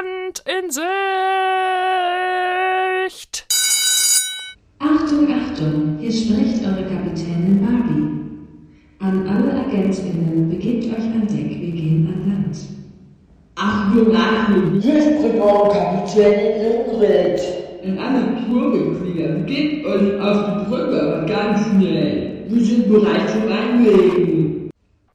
Land in Sicht! Achtung, Achtung, hier spricht eure Kapitänin Barbie. An alle AgentInnen, begebt euch an Deck, wir gehen an Land. Achtung, Achtung, hier spricht eure Kapitänin Ingrid. An alle Tourmitglieder, begebt euch auf die Brücke, aber ganz schnell. Wir sind bereit zum Einlegen.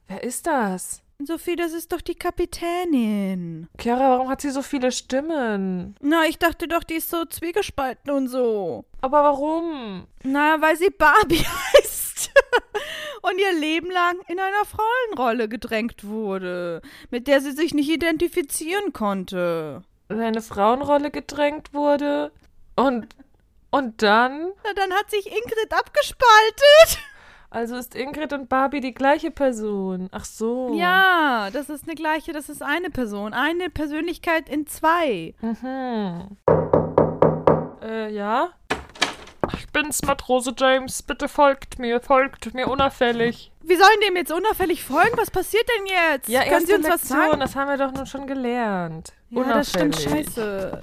Wer ist das? Sophie, das ist doch die Kapitänin. Chiara, warum hat sie so viele Stimmen? Na, ich dachte doch, die ist so zwiegespalten und so. Aber warum? Na, weil sie Barbie heißt. und ihr Leben lang in einer Frauenrolle gedrängt wurde, mit der sie sich nicht identifizieren konnte. In eine Frauenrolle gedrängt wurde? Und. Und dann? Na, dann hat sich Ingrid abgespaltet. Also ist Ingrid und Barbie die gleiche Person. Ach so. Ja, das ist eine gleiche, das ist eine Person. Eine Persönlichkeit in zwei. Mhm. Äh, ja? Ich bin's, Matrose James. Bitte folgt mir, folgt mir unauffällig. Wir sollen dem jetzt unauffällig folgen? Was passiert denn jetzt? Ja, Können erste Sie uns was sagen? das haben wir doch nun schon gelernt. Ja, das stimmt scheiße.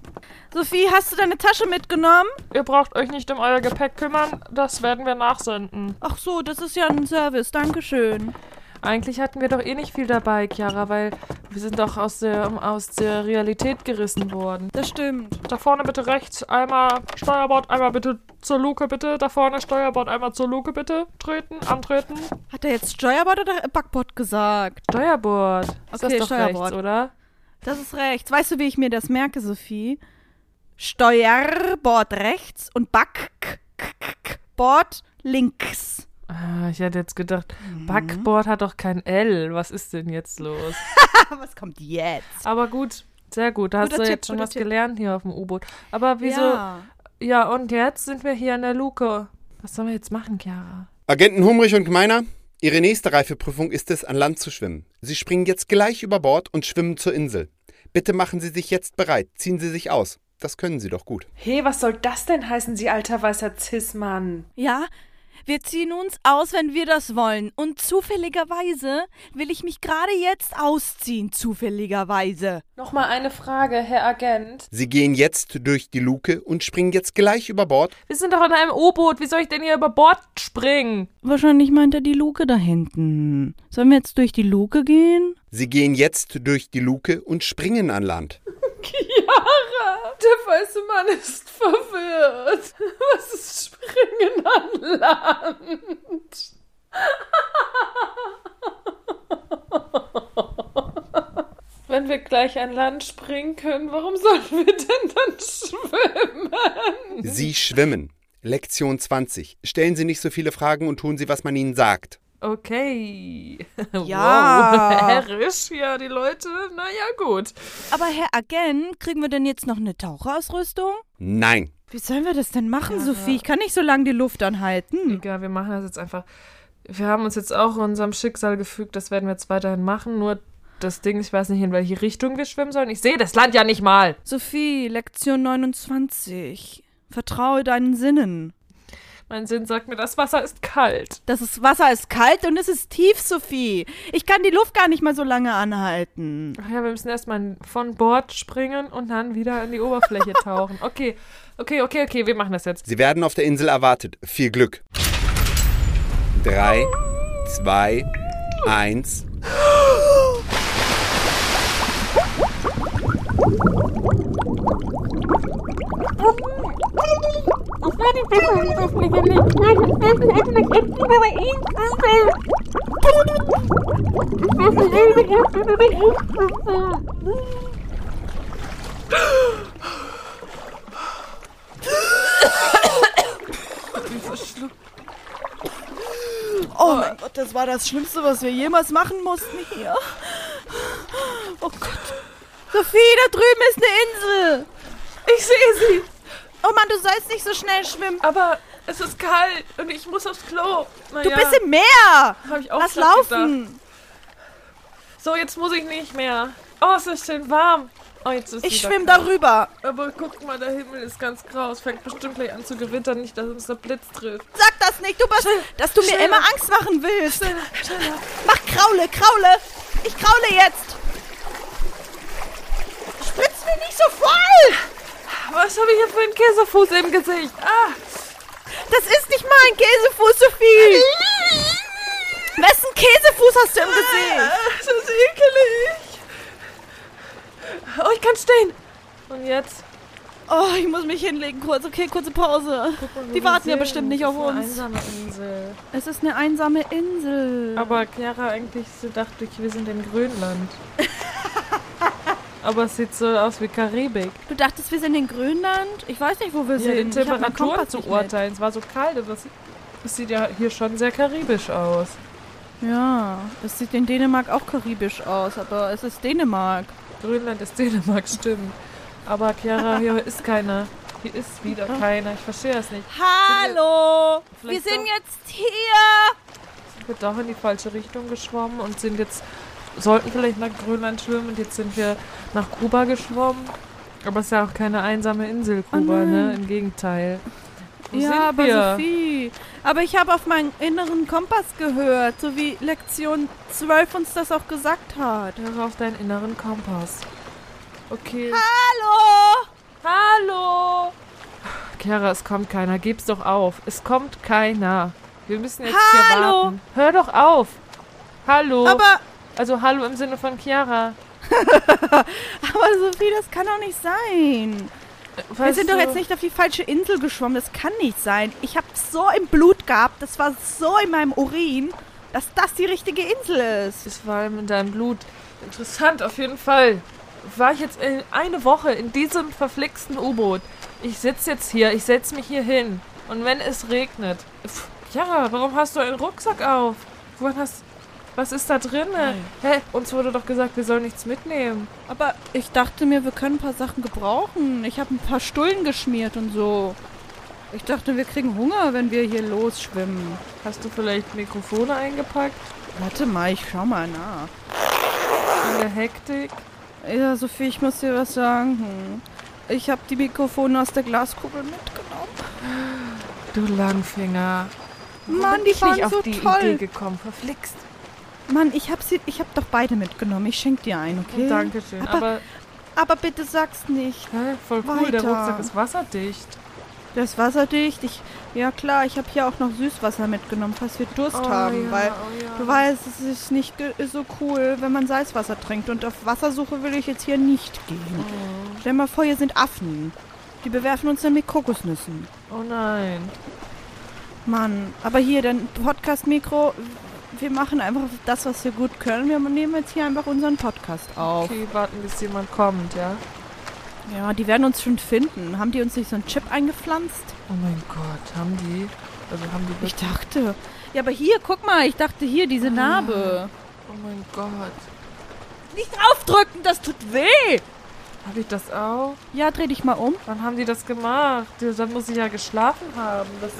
Sophie, hast du deine Tasche mitgenommen? Ihr braucht euch nicht um euer Gepäck kümmern, das werden wir nachsenden. Ach so, das ist ja ein Service. Dankeschön. Eigentlich hatten wir doch eh nicht viel dabei, Chiara, weil wir sind doch aus der, aus der Realität gerissen worden. Das stimmt. Da vorne bitte rechts, einmal Steuerbord, einmal bitte zur Luke, bitte. Da vorne Steuerbord, einmal zur Luke, bitte. Treten, antreten. Hat er jetzt Steuerbord oder Backbord gesagt? Steuerbord. Ist Okay, das doch Steuerbord. rechts, oder? Das ist rechts. Weißt du, wie ich mir das merke, Sophie? Steuerbord rechts und Backbord links. Ah, ich hätte jetzt gedacht, Backboard hat doch kein L. Was ist denn jetzt los? Was kommt jetzt? Aber gut, sehr gut. Da hast Guter du Tipp, jetzt schon was Tipp. gelernt hier auf dem U-Boot. Aber wieso? Ja. Ja. und jetzt sind wir hier in der Luke. Was sollen wir jetzt machen, Chiara? Agenten Humrich und Gmeiner, Ihre nächste Reifeprüfung ist es, an Land zu schwimmen. Sie springen jetzt gleich über Bord und schwimmen zur Insel. Bitte machen Sie sich jetzt bereit. Ziehen Sie sich aus. Das können Sie doch gut. Hey, was soll das denn heißen, Sie alter weißer Cis-Mann? Ja, wir ziehen uns aus, wenn wir das wollen. Und zufälligerweise will ich mich gerade jetzt ausziehen. Zufälligerweise. Nochmal eine Frage, Herr Agent. Sie gehen jetzt durch die Luke und springen jetzt gleich über Bord. Wir sind doch in einem U-Boot. Wie soll ich denn hier über Bord springen? Wahrscheinlich meint er die Luke da hinten. Sollen wir jetzt durch die Luke gehen? Sie gehen jetzt durch die Luke und springen an Land. Chiara, der weiße Mann ist verwirrt. Was ist Springen an Land? Wenn wir gleich an Land springen können, warum sollen wir denn dann schwimmen? Sie schwimmen. Lektion 20. Stellen Sie nicht so viele Fragen und tun Sie, was man Ihnen sagt. Okay. Ja. Wow, herrisch, ja, die Leute. Naja, gut. Aber Herr Agent, kriegen wir denn jetzt noch eine Taucherausrüstung? Nein. Wie sollen wir das denn machen, Sophie? Ich kann nicht so lange die Luft anhalten. Egal, wir machen das jetzt einfach. Wir haben uns jetzt auch unserem Schicksal gefügt, das werden wir jetzt weiterhin machen. Nur das Ding, ich weiß nicht, in welche Richtung wir schwimmen sollen. Ich sehe das Land ja nicht mal. Sophie, Lektion 29. Vertraue deinen Sinnen. Mein Sinn sagt mir, das Wasser ist kalt. Das ist, Wasser ist kalt und es ist tief, Sophie. Ich kann die Luft gar nicht mal so lange anhalten. Ach ja, wir müssen erstmal von Bord springen und dann wieder an die Oberfläche tauchen. Okay, okay, okay, okay, wir machen das jetzt. Sie werden auf der Insel erwartet. Viel Glück. Drei, zwei, eins. Oh mein Gott, das war das Schlimmste, was wir jemals machen mussten hier. Oh Gott. Sophie, da drüben ist eine Insel. Ich sehe sie, Oh Mann, du sollst nicht so schnell schwimmen. aber es ist kalt und ich muss aufs Klo. Du Naja, bist im Meer. hab ich auch Lass laufen. gedacht. So, jetzt muss ich nicht mehr. Oh, es ist schön warm. Oh, jetzt ist Ich wieder schwimm kalt. darüber. Aber guck mal, der Himmel ist ganz grau. Es fängt bestimmt gleich an zu gewittern, nicht, dass uns der Blitz trifft. Sag das nicht, du bist, dass du mir schneller. immer Angst machen willst. Schneller, schneller. Mach Kraule, Kraule. Ich kraule jetzt. Spritz mir nicht so was habe ich hier für einen Käsefuß im Gesicht? Ah, Das ist nicht mein Käsefuß, Sophie. Wessen Käsefuß hast du im Gesicht? das ist ekelig. Oh, ich kann stehen. Und jetzt? Oh, ich muss mich hinlegen kurz. Okay, kurze Pause. Die warten ja bestimmt nicht auf uns. ist eine einsame Insel. Es ist eine einsame Insel. Aber Chiara, eigentlich dachte ich, wir sind in Grönland. Aber es sieht so aus wie Karibik. du dachtest, wir sind in Grönland? Ich weiß nicht, wo wir Ja, die sind. Ich hab meinen Temperatur Kompass zu nicht mit. urteilen. Es war so kalt, aber es, es sieht ja hier schon sehr karibisch aus. Ja, es sieht in Dänemark auch karibisch aus, aber es ist Dänemark. Grönland ist Dänemark, stimmt. Aber Chiara, hier ist keiner. Hier ist wieder keiner. Ich verstehe das nicht. Hallo! Wir Vielleicht sind jetzt hier! Sind wir doch in die falsche Richtung geschwommen und sind jetzt, sollten vielleicht nach Grönland schwimmen und jetzt sind wir nach Kuba geschwommen. Aber es ist ja auch keine einsame Insel, Kuba, Oh ne? Im Gegenteil. Wo ja, aber wir? Sophie. Aber ich habe auf meinen inneren Kompass gehört, so wie Lektion 12 uns das auch gesagt hat. Höre auf deinen inneren Kompass. Okay. Hallo! Hallo! Chiara, es kommt keiner. Gib's doch auf. Es kommt keiner. Wir müssen jetzt hier Hallo! warten. Hör doch auf! Hallo! Aber, also hallo im Sinne von Chiara. aber Sophie, das kann doch nicht sein. Wir Weißt sind doch jetzt nicht auf die falsche Insel geschwommen. Das kann nicht sein. Ich habe so im Blut gehabt, das war so in meinem Urin, dass das die richtige Insel ist. Es war in deinem Blut. Interessant, auf jeden Fall. War ich jetzt in- eine Woche in diesem verflixten U-Boot. Ich sitze jetzt hier, ich setze mich hier hin. Und wenn es regnet. Pff, Chiara, warum hast du einen Rucksack auf? Wohin hast. Was ist da drin? Hä? Uns wurde doch gesagt, wir sollen nichts mitnehmen. Aber ich dachte mir, wir können ein paar Sachen gebrauchen. Ich habe ein paar Stullen geschmiert und so. Ich dachte, wir kriegen Hunger, wenn wir hier losschwimmen. Hast du vielleicht Mikrofone eingepackt? Warte mal, ich schau mal nach. In der Hektik? Ja, Sophie, ich muss dir was sagen. Ich habe die Mikrofone aus der Glaskugel mitgenommen. Du Langfinger. Mann, bin ich waren nicht auf so die toll. Idee gekommen. Verflixt. Mann, ich hab sie, ich hab doch beide mitgenommen. Ich schenk dir einen, okay? Dankeschön. Aber, Aber, aber bitte sag's nicht. hä, voll cool, der Weiter. Rucksack ist wasserdicht. Das ist wasserdicht. Ich, ja klar, ich habe hier auch noch Süßwasser mitgenommen, falls wir Durst Oh, haben, ja, weil oh, ja. du weißt, es ist nicht so cool, wenn man Salzwasser trinkt und auf Wassersuche will ich jetzt hier nicht gehen. Oh. Stell mal vor, hier sind Affen. Die bewerfen uns dann mit Kokosnüssen. Oh nein. Mann, aber hier, dein Podcast-Mikro, wir machen einfach das, was wir gut können. Wir nehmen jetzt hier einfach unseren Podcast auf. Okay, warten, bis jemand kommt, ja? Ja, die werden uns schon finden. Haben die uns nicht so einen Chip eingepflanzt? Oh mein Gott, haben die? Also haben die Ich wirklich... dachte. Ja, aber hier, guck mal, ich dachte hier, diese Narbe. Oh mein Gott. Nicht draufdrücken, das tut weh. Habe ich das auch? Ja, dreh dich mal um. Wann haben die das gemacht? Dann muss ich ja geschlafen haben. Das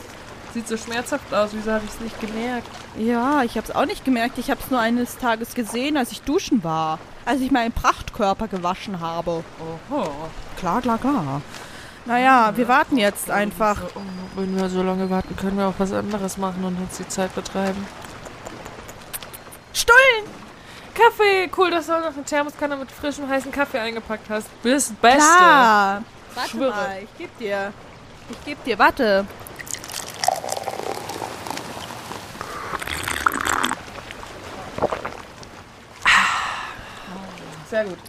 sieht so schmerzhaft aus. Wieso habe ich es nicht gemerkt? Ja, ich hab's auch nicht gemerkt. Ich hab's nur eines Tages gesehen, als ich duschen war. Als ich meinen Prachtkörper gewaschen habe. Oho. Klar, klar, klar. Naja, wir warten jetzt einfach. Oh, wenn wir so lange warten, können wir auch was anderes machen und uns die Zeit betreiben. Stullen! Kaffee! Cool, dass du auch noch eine Thermoskanne mit frischem heißen Kaffee eingepackt hast. Du bist das Beste. Klar. Warte Schwöre. mal, ich geb dir. Ich geb dir, warte. Sehr gut.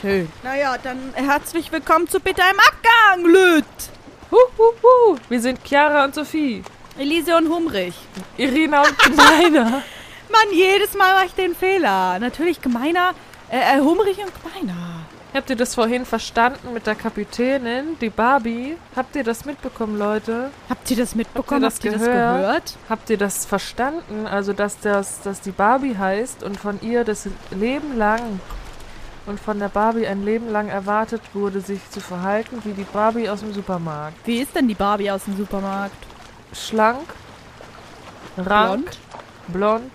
Schön. Naja, dann herzlich willkommen zu Bitte im Abgang, Lüt. Hu, hu, hu. Wir sind Chiara und Sophie. Elise und Humrich. Irina und Gemeiner. Mann, jedes Mal mache ich den Fehler. Natürlich gemeiner, äh, äh, Humrich und gemeiner. Habt ihr das vorhin verstanden mit der Kapitänin, die Barbie? Habt ihr das mitbekommen, Leute? Habt ihr das mitbekommen? das Habt ihr das gehört? gehört? Habt ihr das verstanden? Also, dass das, dass die Barbie heißt und von ihr das Leben lang und von der Barbie ein Leben lang erwartet wurde, sich zu verhalten wie die Barbie aus dem Supermarkt. Wie ist denn die Barbie aus dem Supermarkt? Schlank, rank, blond,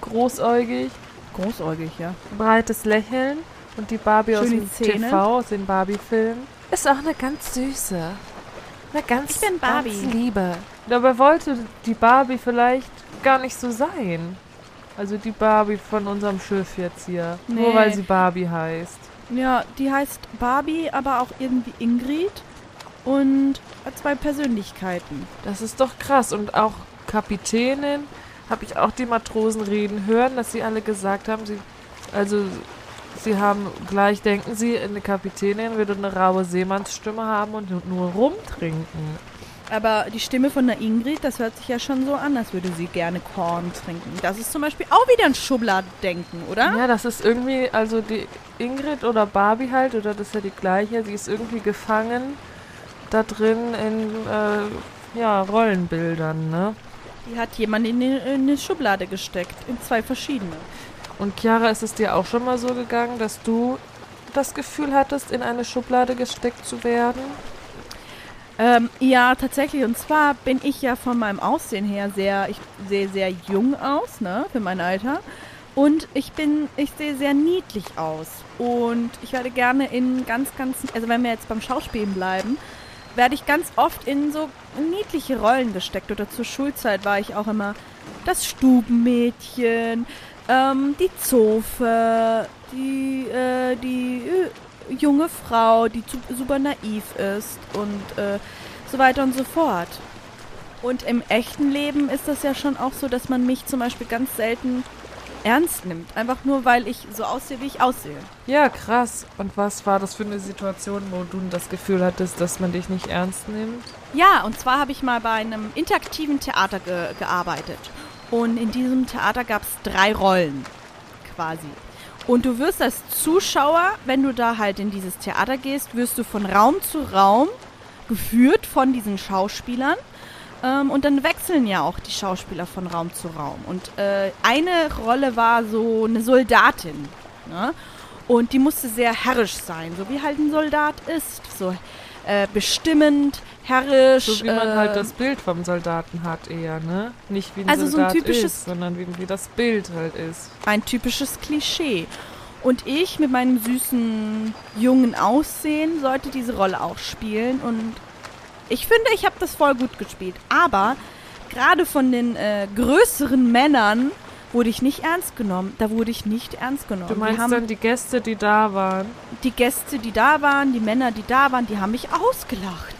großäugig, Großäugig, ja. breites Lächeln und die Barbie aus Schöne dem Zähne. TV, aus den Barbie-Filmen. Ist auch eine ganz süße. Eine ganz, Ich bin Barbie. ganz liebe. Dabei wollte die Barbie vielleicht gar nicht so sein. Also die Barbie von unserem Schiff jetzt hier. Nur Nee. weil sie Barbie heißt. Ja, die heißt Barbie, aber auch irgendwie Ingrid. und zwei Persönlichkeiten. Das ist doch krass. Und auch Kapitänin, habe ich auch die Matrosen reden hören, dass sie alle gesagt haben, sie, also sie haben gleich, denken sie, eine Kapitänin würde eine raue Seemannsstimme haben und nur rumtrinken. Aber die Stimme von der Ingrid, das hört sich ja schon so an, als würde sie gerne Korn trinken. Das ist zum Beispiel auch wieder ein Schubladendenken, oder? Ja, das ist irgendwie, also die Ingrid oder Barbie halt, oder das ist ja die gleiche, sie ist irgendwie gefangen da drin in, äh, ja, Rollenbildern, ne? Die hat jemand in, in eine Schublade gesteckt, in zwei verschiedene. Und Chiara, ist es dir auch schon mal so gegangen, dass du das Gefühl hattest, in eine Schublade gesteckt zu werden? Ähm, ja, tatsächlich. Und zwar bin ich ja von meinem Aussehen her sehr, ich sehe sehr jung aus, ne, für mein Alter. Und ich bin, ich sehe sehr niedlich aus. Und ich werde gerne in ganz, ganz, also wenn wir jetzt beim Schauspielen bleiben, werde ich ganz oft in so niedliche Rollen gesteckt. Oder zur Schulzeit war ich auch immer das Stubenmädchen, ähm, die Zofe, die, äh, die junge Frau, die super naiv ist und äh, so weiter und so fort. Und im echten Leben ist das ja schon auch so, dass man mich zum Beispiel ganz selten ernst nimmt. Einfach nur, weil ich so aussehe, wie ich aussehe. Ja, krass. Und was war das für eine Situation, wo du das Gefühl hattest, dass man dich nicht ernst nimmt? Ja, und zwar habe ich mal bei einem interaktiven Theater ge gearbeitet. Und in diesem Theater gab es drei Rollen quasi. Und du wirst als Zuschauer, wenn du da halt in dieses Theater gehst, wirst du von Raum zu Raum geführt von diesen Schauspielern. Ähm, und dann wechseln ja auch die Schauspieler von Raum zu Raum. Und äh, eine Rolle war so eine Soldatin. Ne? Und die musste sehr herrisch sein, so wie halt ein Soldat ist. So äh, bestimmend, herrisch. So wie man äh, halt das Bild vom Soldaten hat eher, ne? Nicht wie ein Also so ein Soldat typisches- ist, sondern wie, wie das Bild halt ist. ein typisches Klischee. Und ich mit meinem süßen jungen Aussehen sollte diese Rolle auch spielen. Und ich finde, ich habe das voll gut gespielt. Aber gerade von den äh, größeren Männern wurde ich nicht ernst genommen. Da wurde ich nicht ernst genommen. Du Die meinst haben, dann die Gäste, die da waren? die Gäste, die da waren, die Männer, die da waren, die haben mich ausgelacht.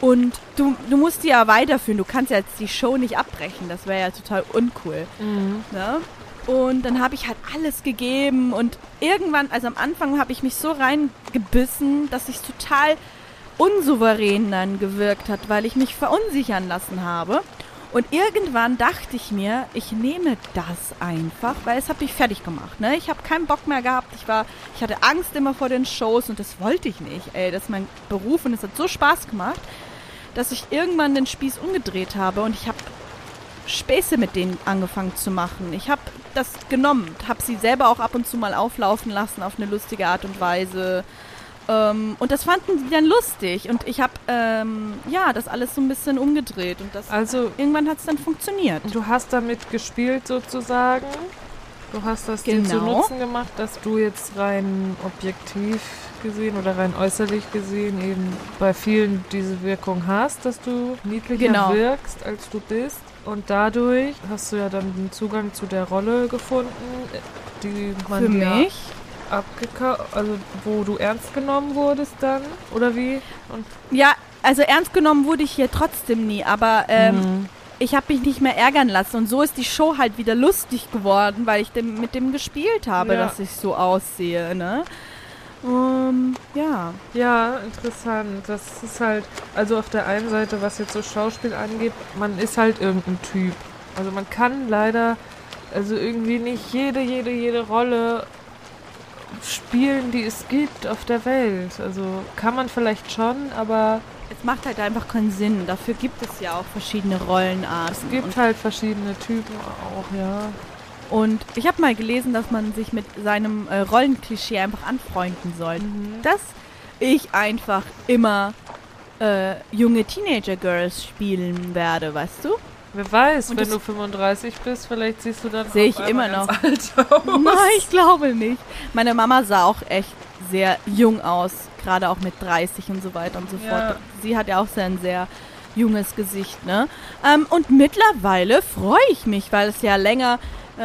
Und du, du musst die ja weiterführen. Du kannst ja jetzt die Show nicht abbrechen. Das wäre ja total uncool. Ne? Und dann habe ich halt alles gegeben und irgendwann, also am Anfang habe ich mich so reingebissen, dass ich total unsouverän dann gewirkt hat, weil ich mich verunsichern lassen habe. Und irgendwann dachte ich mir, ich nehme das einfach, weil es hat mich fertig gemacht. Ne? Ich habe keinen Bock mehr gehabt. Ich war, ich hatte Angst immer vor den Shows und das wollte ich nicht. Ey, das ist mein Beruf und es hat so Spaß gemacht, dass ich irgendwann den Spieß umgedreht habe und ich habe Späße mit denen angefangen zu machen. Ich habe das genommen, habe sie selber auch ab und zu mal auflaufen lassen auf eine lustige Art und Weise. Ähm, und das fanden sie dann lustig. Und ich habe, ähm, ja, das alles so ein bisschen umgedreht. Und das Also, irgendwann hat es dann funktioniert. du hast damit gespielt sozusagen. Du hast das dir Genau. zu Nutzen gemacht, dass du jetzt rein objektiv gesehen oder rein äußerlich gesehen eben bei vielen diese Wirkung hast, dass du niedlicher Genau. wirkst, als du bist. Und dadurch hast du ja dann den Zugang zu der Rolle gefunden, die man Für dir mich. Abgekauft, also wo du ernst genommen wurdest dann, oder wie? Und Ja, also ernst genommen wurde ich hier trotzdem nie. Aber ähm, Mhm. ich habe mich nicht mehr ärgern lassen. Und so ist die Show halt wieder lustig geworden, weil ich dem, mit dem gespielt habe, Ja. dass ich so aussehe, ne? Ähm, ja. Ja, interessant. Das ist halt, also auf der einen Seite, was jetzt so Schauspiel angeht, man ist halt irgendein Typ. Also man kann leider, also irgendwie nicht jede, jede, jede Rolle spielen, die es gibt auf der Welt. Also kann man vielleicht schon, aber Es macht halt einfach keinen Sinn. Dafür gibt es ja auch verschiedene Rollenarten. es gibt halt verschiedene Typen auch, ja. und, ich habe mal gelesen, dass man sich mit seinem äh, Rollenklischee einfach anfreunden soll. Mhm. Dass ich einfach immer äh, junge Teenager-Girls spielen werde, weißt du? Wer weiß, Und wenn du 35 bist, vielleicht siehst du dann Sehe ich immer ganz alt aus. Nein, ich glaube nicht. Meine Mama sah auch echt sehr jung aus, gerade auch mit 30 und so weiter und so Ja. fort. Sie hat ja auch sehr ein sehr junges Gesicht, ne? Ähm, und mittlerweile freue ich mich, weil es ja länger, äh,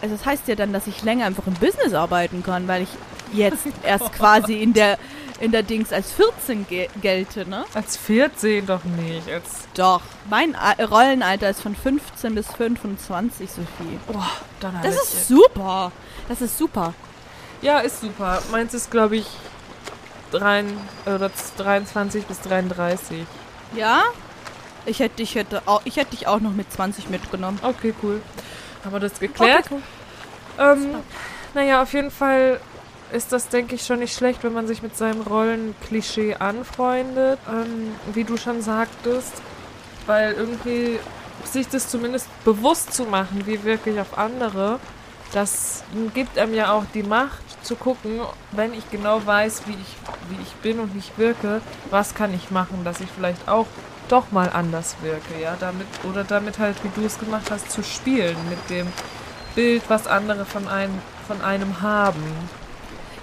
also das heißt ja dann, dass ich länger einfach im Business arbeiten kann, weil ich jetzt erst quasi in der in der Dings als 14 ge gelte, ne? Als 14 doch nicht. Als Doch. Mein A Rollenalter ist von 15 bis 25, Sophie. Boah, dann hab Das ist super. Das ist super. Ja, ist super. Meins ist, glaube ich, drein, oder 23 bis 33. Ja? Ich hätte, ich hätte, auch, ich hätte dich auch noch mit 20 mitgenommen. Okay, cool. Haben wir das geklärt? Okay, cool. Ähm, naja, auf jeden Fall ist das, denke ich, schon nicht schlecht, wenn man sich mit seinem Rollenklischee anfreundet. Ähm, wie du schon sagtest. Weil irgendwie sich das zumindest bewusst zu machen, wie wirklich auf andere, das gibt einem ja auch die Macht zu gucken, wenn ich genau weiß, wie ich, wie ich bin und wie ich wirke, was kann ich machen, dass ich vielleicht auch doch mal anders wirke, ja, damit, oder damit halt, wie du es gemacht hast, zu spielen mit dem Bild, was andere von einem, von einem haben.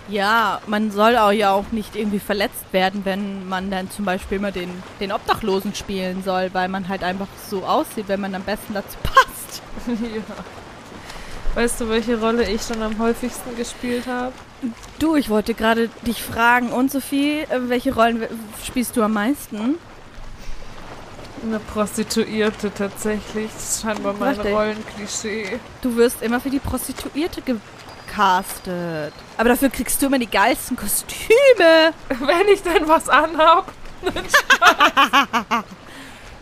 Ja, man soll auch ja auch nicht irgendwie verletzt werden, wenn man dann zum Beispiel mal den, den Obdachlosen spielen soll, weil man halt einfach so aussieht, wenn man am besten dazu passt. ja. Weißt du, welche Rolle ich schon am häufigsten gespielt habe? Du, ich wollte gerade dich fragen, und Sophie, äh, welche Rollen spielst du am meisten? Eine Prostituierte tatsächlich. Das ist scheinbar mein. Rollenklischee. Du wirst immer für die Prostituierte gecastet. Aber dafür kriegst du immer die geilsten Kostüme. Wenn ich denn was anhab.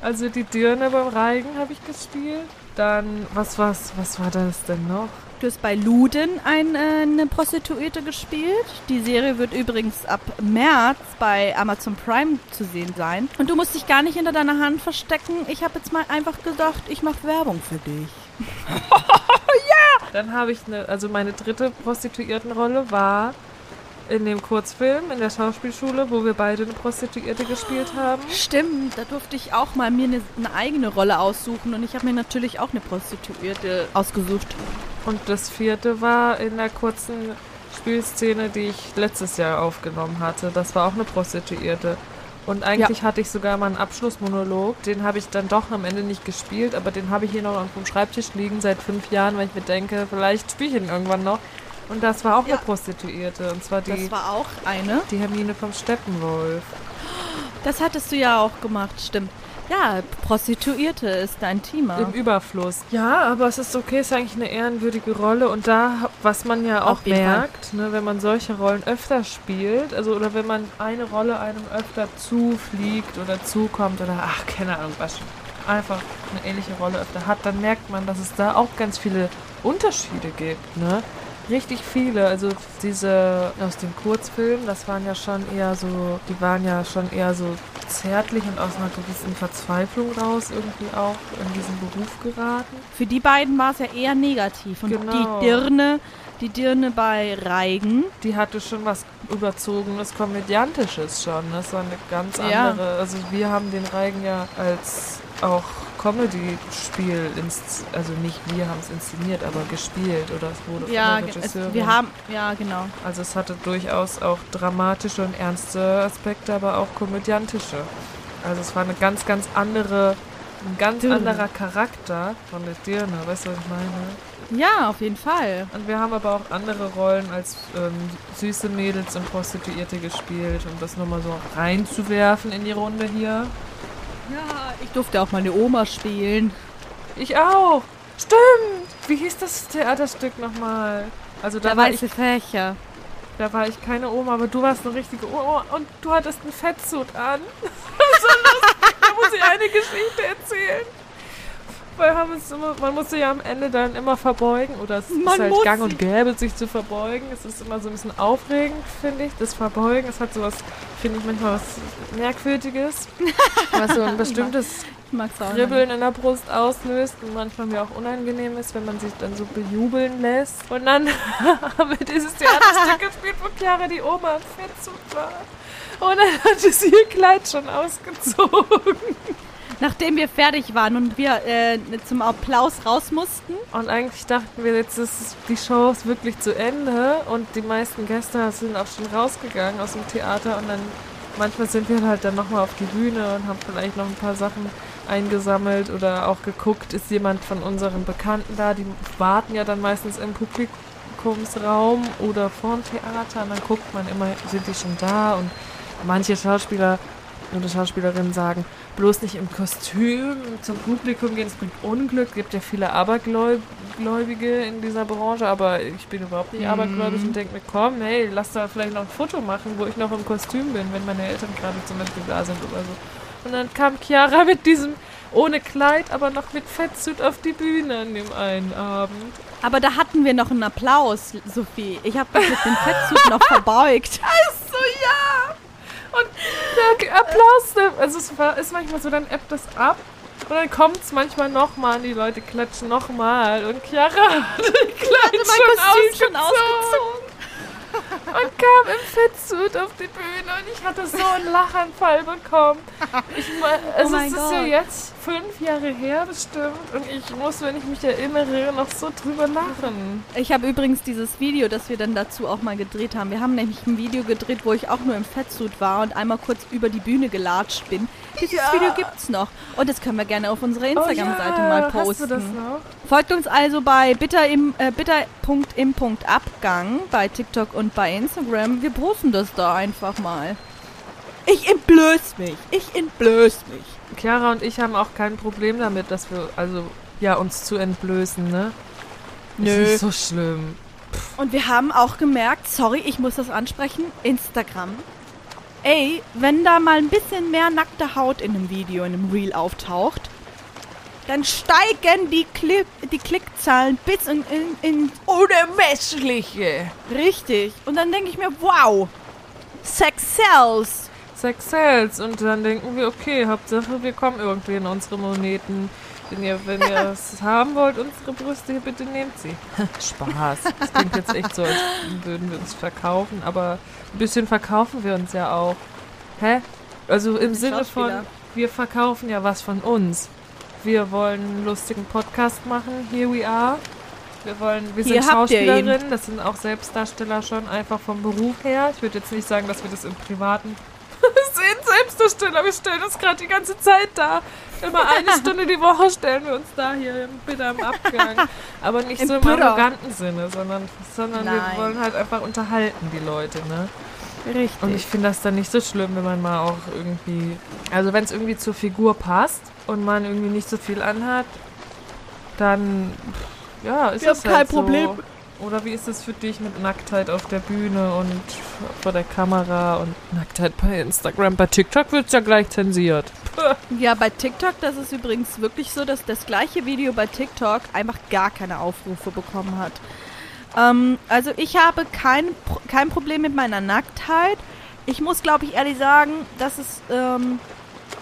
also die Dirne beim Reigen habe ich gespielt. Dann, was was, was war das denn noch? Du hast bei Luden ein, äh, eine Prostituierte gespielt. Die Serie wird übrigens ab März bei Amazon Prime zu sehen sein. Und du musst dich gar nicht hinter deiner Hand verstecken. Ich habe jetzt mal einfach gedacht, ich mache Werbung für dich. Dann habe ich eine, also meine dritte Prostituiertenrolle war in dem Kurzfilm in der Schauspielschule, wo wir beide eine Prostituierte gespielt haben. Stimmt, da durfte ich auch mal mir eine, eine eigene Rolle aussuchen. Und ich habe mir natürlich auch eine Prostituierte ausgesucht. Und das vierte war in der kurzen Spielszene, die ich letztes Jahr aufgenommen hatte. Das war auch eine Prostituierte. Und eigentlich hatte ich sogar mal einen Abschlussmonolog. Den habe ich dann doch am Ende nicht gespielt, aber den habe ich hier noch auf dem Schreibtisch liegen seit fünf Jahren, weil ich mir denke, vielleicht spiele ich ihn irgendwann noch. Und das war auch Ja. eine Prostituierte. Und zwar die, Das war auch eine. die Hermine vom Steppenwolf. Das hattest du ja auch gemacht, stimmt. Ja, Prostituierte ist dein Thema. Im Überfluss. Ja, aber es ist okay, es ist eigentlich eine ehrenwürdige Rolle. Und da, was man ja auch merkt, ne, wenn man solche Rollen öfter spielt, also oder wenn man eine Rolle einem öfter zufliegt oder zukommt oder ach, keine Ahnung, was einfach eine ähnliche Rolle öfter hat, dann merkt man, dass es da auch ganz viele Unterschiede gibt, ne? Richtig viele, also diese aus dem Kurzfilm, das waren ja schon eher so, die waren ja schon eher so zärtlich und aus einer gewissen Verzweiflung raus irgendwie auch in diesen Beruf geraten. Für die beiden war es ja eher negativ. Und Genau. die Dirne, die Dirne bei Reigen, Die hatte schon was überzogenes, komödiantisches schon. Das war eine ganz Ja. andere. Also wir haben den Reigen ja als auch Comedy-Spiel, also nicht wir haben es inszeniert, aber gespielt oder es wurde ja, von der ge- es, Regisseurin. wir haben, ja, genau. Also es hatte durchaus auch dramatische und ernste Aspekte, aber auch komödiantische. Also es war eine ganz, ganz andere, ein ganz Dirne. anderer Charakter von der Dirne, weißt du, was ich meine? Ja, auf jeden Fall. Und wir haben aber auch andere Rollen als ähm, süße Mädels und Prostituierte gespielt, um das nochmal so reinzuwerfen in die Runde hier. Ja, ich durfte auch mal eine Oma spielen. Ich auch! Stimmt! Wie hieß das Theaterstück nochmal? Also da Der war, ich, weiße Fächer. da war ich keine Oma, aber du warst eine richtige Oma und du hattest einen Fettsuit an. so lustig. Da muss ich eine Geschichte erzählen. Weil haben uns immer, man musste ja am Ende dann immer verbeugen oder es Man ist halt gang und gäbe, sich zu verbeugen. Es ist immer so ein bisschen aufregend, finde ich, das Verbeugen. Es hat sowas, finde ich, manchmal was Merkwürdiges, was so ein bestimmtes. Kribbeln in der Brust auslöst und manchmal mir auch unangenehm ist, wenn man sich dann so bejubeln lässt. Und dann haben wir dieses Theaterstück gespielt, wo Chiara die Oma Fettzug war. Und dann hatte sie ihr Kleid schon ausgezogen. Nachdem wir fertig waren und wir äh, zum Applaus raus mussten. Und eigentlich dachten wir, jetzt ist die Show ist wirklich zu Ende und die meisten Gäste sind auch schon rausgegangen aus dem Theater und dann manchmal sind wir halt dann nochmal auf die Bühne und haben vielleicht noch ein paar Sachen eingesammelt oder auch geguckt, ist jemand von unseren Bekannten da, die warten ja dann meistens im Publikum Publikumsraum oder vorm Theater und dann guckt man immer, sind die schon da und manche Schauspieler oder Schauspielerinnen sagen, bloß nicht im Kostüm zum Publikum gehen, es bringt Unglück. Es gibt ja viele Abergläubige in dieser Branche, aber ich bin überhaupt nicht abergläubig und denke mir, komm, hey, lass da vielleicht noch ein Foto machen, wo ich noch im Kostüm bin, wenn meine Eltern gerade zum Beispiel da sind oder so. Und dann kam Chiara mit diesem, ohne Kleid, aber noch mit Fettsuit auf die Bühne an dem einen Abend. Aber da hatten wir noch einen Applaus, Sophie. Ich habe mich mit dem Fettsuit noch verbeugt. Also ja! Und der Applaus, also es war, ist manchmal so, dann ebbt das ab. Und dann kommt es manchmal nochmal und die Leute klatschen nochmal. Und Chiara hat die Kleid schon, ausgezogen schon ausgezogen. und kam im Fettsuit auf die Bühne und ich hatte so einen Lachanfall bekommen. Ich mein, also mein es ist ja Gott. jetzt fünf Jahre her bestimmt und ich muss, wenn ich mich erinnere, noch so drüber lachen. Ich habe übrigens dieses Video, das wir dann dazu auch mal gedreht haben. Wir haben nämlich ein Video gedreht, wo ich auch nur im Fettsuit war und einmal kurz über die Bühne gelatscht bin. Dieses Video gibt's noch. Und das können wir gerne auf unserer Instagram-Seite Oh ja, mal Hast du posten. das noch? Folgt uns also bei bitter im, äh, bitter.im.abgang bei TikTok und bei Instagram. Wir posten das da einfach mal. Ich entblöß mich. Ich entblöß mich. Chiara und ich haben auch kein Problem damit, dass wir, also, ja, uns zu entblößen, ne? Nö. Ist nicht so schlimm. Und wir haben auch gemerkt, sorry, ich muss das ansprechen, Instagram. Ey, wenn da mal ein bisschen mehr nackte Haut in einem Video, in einem Reel auftaucht, dann steigen die, Clip, die Klickzahlen bis in, in, in Unermessliche. richtig. Und dann denke ich mir, wow, Sex sells. Sex sells. Und dann denken wir, okay, Hauptsache, wir kommen irgendwie in unsere Moneten. Wenn ihr, wenn ihr es haben wollt, unsere Brüste, hier, bitte nehmt sie. Spaß. Das klingt jetzt echt so, als würden wir uns verkaufen, aber ein bisschen verkaufen wir uns ja auch. Hä? Also im Sinne von, wir verkaufen ja was von uns. Wir wollen einen lustigen Podcast machen. Here we are. Wir wollen, wir sind. Schauspielerinnen, das sind auch Selbstdarsteller schon einfach vom Beruf her. Ich würde jetzt nicht sagen, dass wir das im Privaten sind Selbstdarsteller. Wir stellen uns gerade die ganze Zeit da. Immer eine Stunde die Woche stellen wir uns da hier bitte am Abgang. Aber nicht Im so im Büro. arroganten Sinne, sondern, sondern wir wollen halt einfach unterhalten, die Leute, ne? Richtig. Und ich finde das dann nicht so schlimm, wenn man mal auch irgendwie, also wenn es irgendwie zur Figur passt und man irgendwie nicht so viel anhat, dann, ja, ist Wir es haben halt kein Problem. Oder wie ist es für dich mit Nacktheit auf der Bühne und vor der Kamera und Nacktheit bei Instagram? Bei TikTok wird es ja gleich zensiert. Ja, bei TikTok, das ist übrigens wirklich so, dass das gleiche Video bei TikTok einfach gar keine Aufrufe bekommen hat. Ähm, also ich habe kein, kein Problem mit meiner Nacktheit. Ich muss, glaube ich, ehrlich sagen, dass es, ähm,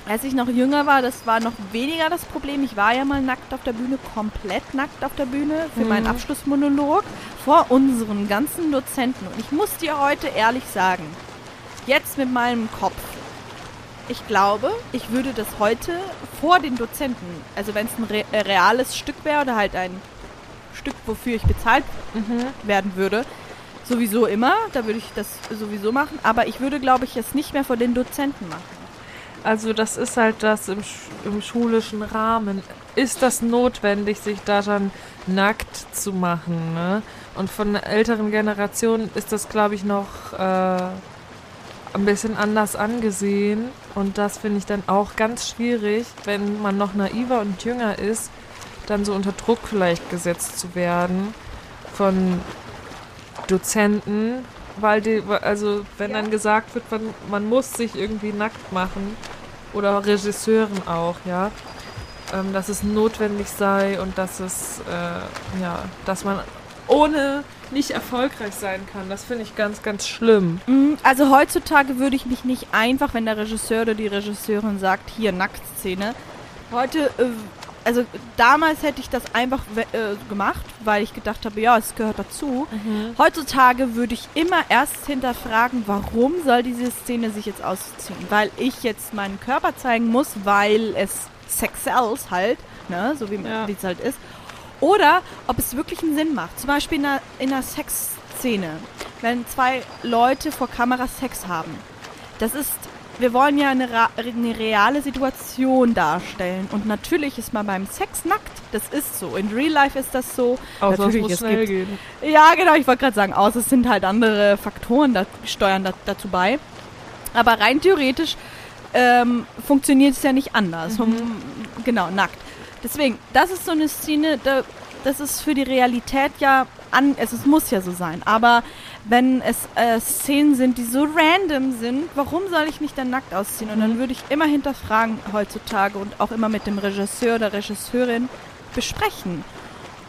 als ich noch jünger war, das war noch weniger das Problem. Ich war ja mal nackt auf der Bühne, komplett nackt auf der Bühne für meinen Abschlussmonolog vor unseren ganzen Dozenten. Und ich muss dir heute ehrlich sagen, jetzt mit meinem Kopf, ich glaube, ich würde das heute vor den Dozenten, also wenn es ein re äh, reales Stück wäre oder halt ein Stück, wofür ich bezahlt werden würde, sowieso immer, da würde ich das sowieso machen, aber ich würde, glaube ich, es nicht mehr vor den Dozenten machen. Also das ist halt das im, sch im schulischen Rahmen. Ist das notwendig, sich da schon nackt zu machen? Ne? Und von der älteren Generation ist das, glaube ich, noch äh, ein bisschen anders angesehen. Und das finde ich dann auch ganz schwierig, wenn man noch naiver und jünger ist, dann so unter Druck vielleicht gesetzt zu werden von Dozenten, weil die, also wenn dann gesagt wird, man, man muss sich irgendwie nackt machen oder Regisseuren auch, ja, ähm, dass es notwendig sei und dass es, äh, ja, dass man ohne nicht erfolgreich sein kann. Das finde ich ganz, ganz schlimm. Mm, Also heutzutage würde ich mich nicht einfach, wenn der Regisseur oder die Regisseurin sagt, hier Nacktszene. Heute, äh, also damals hätte ich das einfach äh, gemacht, weil ich gedacht habe, ja, es gehört dazu. Heutzutage würde ich immer erst hinterfragen, warum soll diese Szene sich jetzt ausziehen? Weil ich jetzt meinen Körper zeigen muss, weil es Sex sells halt, ne, so wie Ja. es halt ist. Oder ob es wirklich einen Sinn macht. Zum Beispiel in einer, in einer Sexszene, wenn zwei Leute vor Kamera Sex haben. Das ist, wir wollen ja eine, eine reale Situation darstellen. Und natürlich ist man beim Sex nackt. Das ist so. In Real Life ist das so. Außer Natürlich, es schnell gibt- gehen. Ja, genau, ich wollte gerade sagen, außer es sind halt andere Faktoren, da steuern da, dazu bei. Aber rein theoretisch ähm, funktioniert es ja nicht anders. Um, genau, nackt. Deswegen, das ist so eine Szene, da, das ist für die Realität ja an, es, es muss ja so sein. Aber wenn es äh, Szenen sind, die so random sind, warum soll ich nicht dann nackt ausziehen? Und dann würde ich immer hinterfragen heutzutage und auch immer mit dem Regisseur oder Regisseurin besprechen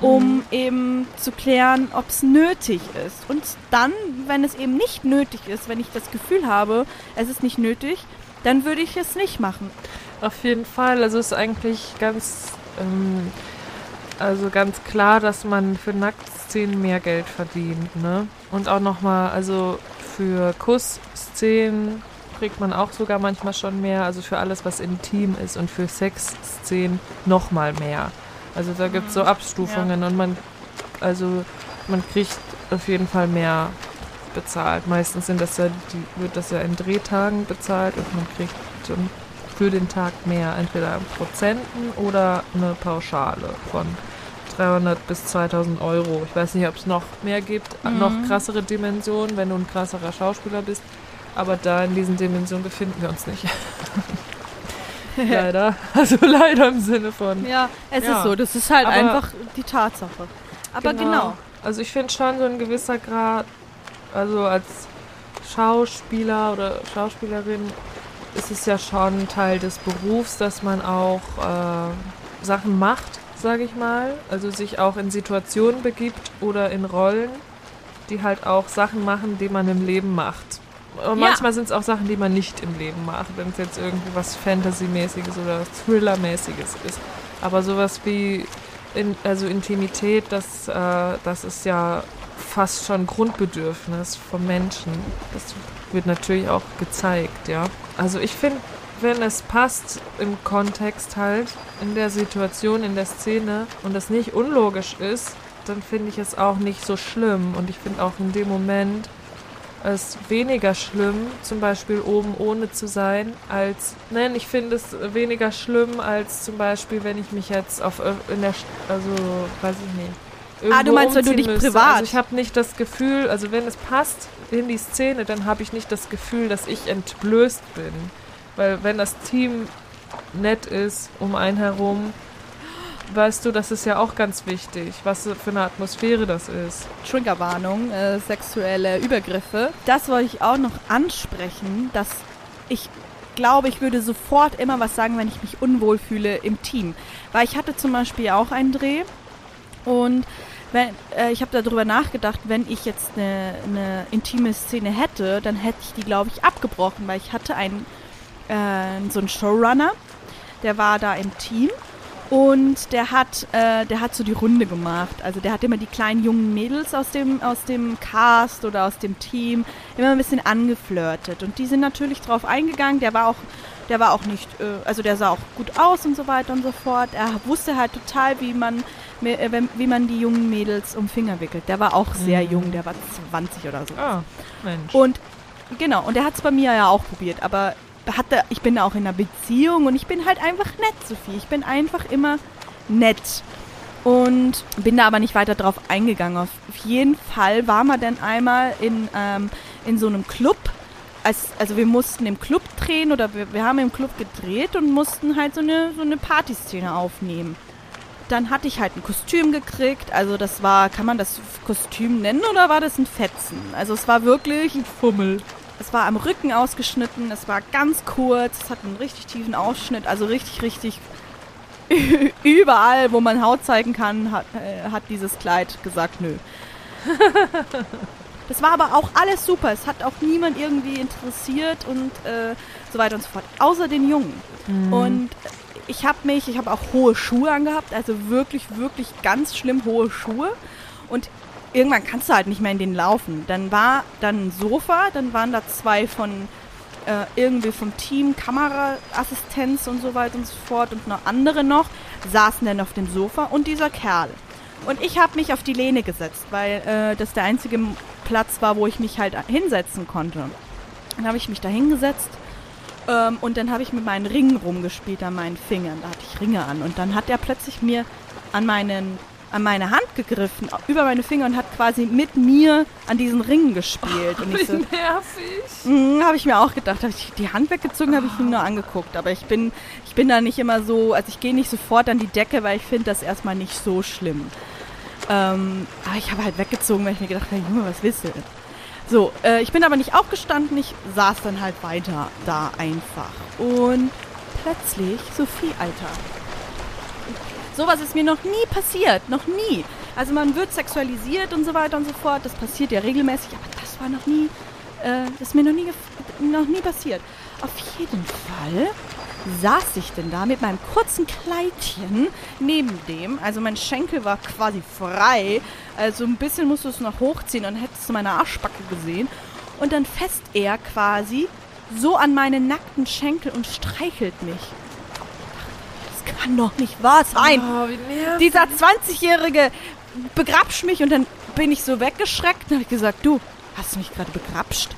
um eben zu klären, ob es nötig ist. Und dann, wenn es eben nicht nötig ist, wenn ich das Gefühl habe, es ist nicht nötig, dann würde ich es nicht machen. Auf jeden Fall. Also ist eigentlich ganz, ähm, also ganz klar, dass man für Nacktszenen mehr Geld verdient, ne? Und auch nochmal, also für Kussszenen kriegt man auch sogar manchmal schon mehr, also für alles, was intim ist und für Sexszenen nochmal mehr. Also da gibt es so Abstufungen und man, also man kriegt auf jeden Fall mehr bezahlt. Meistens sind das ja, die, wird das ja in Drehtagen bezahlt und man kriegt für den Tag mehr, entweder in Prozenten oder eine Pauschale von 300 bis 2000 Euro. Ich weiß nicht, ob es noch mehr gibt, noch krassere Dimensionen, wenn du ein krasserer Schauspieler bist. Aber da in diesen Dimensionen befinden wir uns nicht. leider. Also leider im Sinne von. Ja, es Ja. ist so. Das ist halt Aber- einfach die Tatsache. Aber genau. Also ich finde schon so ein gewisser Grad, also als Schauspieler oder Schauspielerin ist es ja schon Teil des Berufs, dass man auch äh, Sachen macht, sage ich mal. Also sich auch in Situationen begibt oder in Rollen, die halt auch Sachen machen, die man im Leben macht. Und Ja. manchmal sind es auch Sachen, die man nicht im Leben macht, wenn es jetzt irgendwie was Fantasy-mäßiges oder Thriller-mäßiges ist. Aber sowas wie in, also Intimität, das, äh, das ist ja fast schon Grundbedürfnis vom Menschen. Das wird natürlich auch gezeigt, ja. Also ich finde, wenn es passt im Kontext halt, in der Situation, in der Szene und es nicht unlogisch ist, dann finde ich es auch nicht so schlimm. Und ich finde auch in dem Moment es weniger schlimm, zum Beispiel oben ohne zu sein, als, nein, ich finde es weniger schlimm, als zum Beispiel, wenn ich mich jetzt auf, in der, also, weiß ich nicht. Ah, du meinst, wenn du dich müsste. privat- Also ich habe nicht das Gefühl, also wenn es passt in die Szene, dann habe ich nicht das Gefühl, dass ich entblößt bin. Weil wenn das Team nett ist um einen herum, weißt du, das ist ja auch ganz wichtig, was für eine Atmosphäre das ist. Triggerwarnung, äh, sexuelle Übergriffe. Das wollte ich auch noch ansprechen, dass ich glaube, ich würde sofort immer was sagen, wenn ich mich unwohl fühle im Team. Weil ich hatte zum Beispiel auch einen Dreh und wenn, äh, ich habe darüber nachgedacht, wenn ich jetzt eine, eine intime Szene hätte, dann hätte ich die, glaube ich, abgebrochen, weil ich hatte einen, äh, so einen Showrunner, der war da im Team und der hat, äh, der hat so die Runde gemacht. Also der hat immer die kleinen jungen Mädels aus dem, aus dem Cast oder aus dem Team immer ein bisschen angeflirtet. Und die sind natürlich drauf eingegangen. Der war auch, der war auch nicht, äh, also der sah auch gut aus und so weiter und so fort. Er wusste halt total, wie man, äh, wie man die jungen Mädels um Finger wickelt. Der war auch sehr jung, der war 20 oder so. Ah, Mensch. Und genau, und er hat es bei mir ja auch probiert, aber hatte, ich bin auch in einer Beziehung und ich bin halt einfach nett, Sophie. Ich bin einfach immer nett. Und bin da aber nicht weiter drauf eingegangen. Auf jeden Fall waren wir dann einmal in, ähm, in so einem Club. Als, also wir mussten im Club drehen oder wir, wir haben im Club gedreht und mussten halt so eine, so eine Partyszene aufnehmen. Dann hatte ich halt ein Kostüm gekriegt. Also das war, kann man das Kostüm nennen oder war das ein Fetzen? Also es war wirklich ein Fummel. Es war am Rücken ausgeschnitten, es war ganz kurz, es hat einen richtig tiefen Ausschnitt, also richtig, richtig überall, wo man Haut zeigen kann, hat, äh, hat dieses Kleid gesagt, nö. Das war aber auch alles super. Es hat auch niemand irgendwie interessiert und äh, so weiter und so fort. Außer den Jungen. Und ich habe mich, ich habe auch hohe Schuhe angehabt, also wirklich, wirklich ganz schlimm hohe Schuhe. Und irgendwann kannst du halt nicht mehr in den laufen. Dann war dann ein Sofa, dann waren da zwei von äh, irgendwie vom Team, Kameraassistenz und so weiter und so fort und noch andere noch, saßen dann auf dem Sofa und dieser Kerl. Und ich habe mich auf die Lehne gesetzt, weil äh, das der einzige Platz war, wo ich mich halt hinsetzen konnte. Dann habe ich mich da hingesetzt ähm, und dann habe ich mit meinen Ringen rumgespielt an meinen Fingern. Da hatte ich Ringe an. Und dann hat er plötzlich mir an meinen an meine Hand gegriffen, über meine Finger und hat quasi mit mir an diesen Ringen gespielt. und ich so, nervig. Mhm, habe ich mir auch gedacht. Habe ich die Hand weggezogen, habe ich ihn nur angeguckt. Aber ich bin, ich bin da nicht immer so, also ich gehe nicht sofort an die Decke, weil ich finde das erstmal nicht so schlimm. Ähm, aber ich habe halt weggezogen, weil ich mir gedacht habe, Junge, was willst du? denn? So, äh, ich bin aber nicht aufgestanden, ich saß dann halt weiter da einfach. Und plötzlich, Sophie, Alter. Sowas ist mir noch nie passiert, noch nie. Also man wird sexualisiert und so weiter und so fort, das passiert ja regelmäßig, aber das war noch nie, äh, das ist mir noch nie, noch nie passiert. Auf jeden Fall saß ich denn da mit meinem kurzen Kleidchen neben dem, also mein Schenkel war quasi frei, also ein bisschen musst du es noch hochziehen und hättest du meine Arschbacke gesehen. Und dann fest er quasi so an meine nackten Schenkel und streichelt mich. Das kann doch nicht wahr sein. Oh. Dieser 20-Jährige begrapscht mich und dann bin ich so weggeschreckt und habe gesagt, du, hast du mich gerade begrapscht?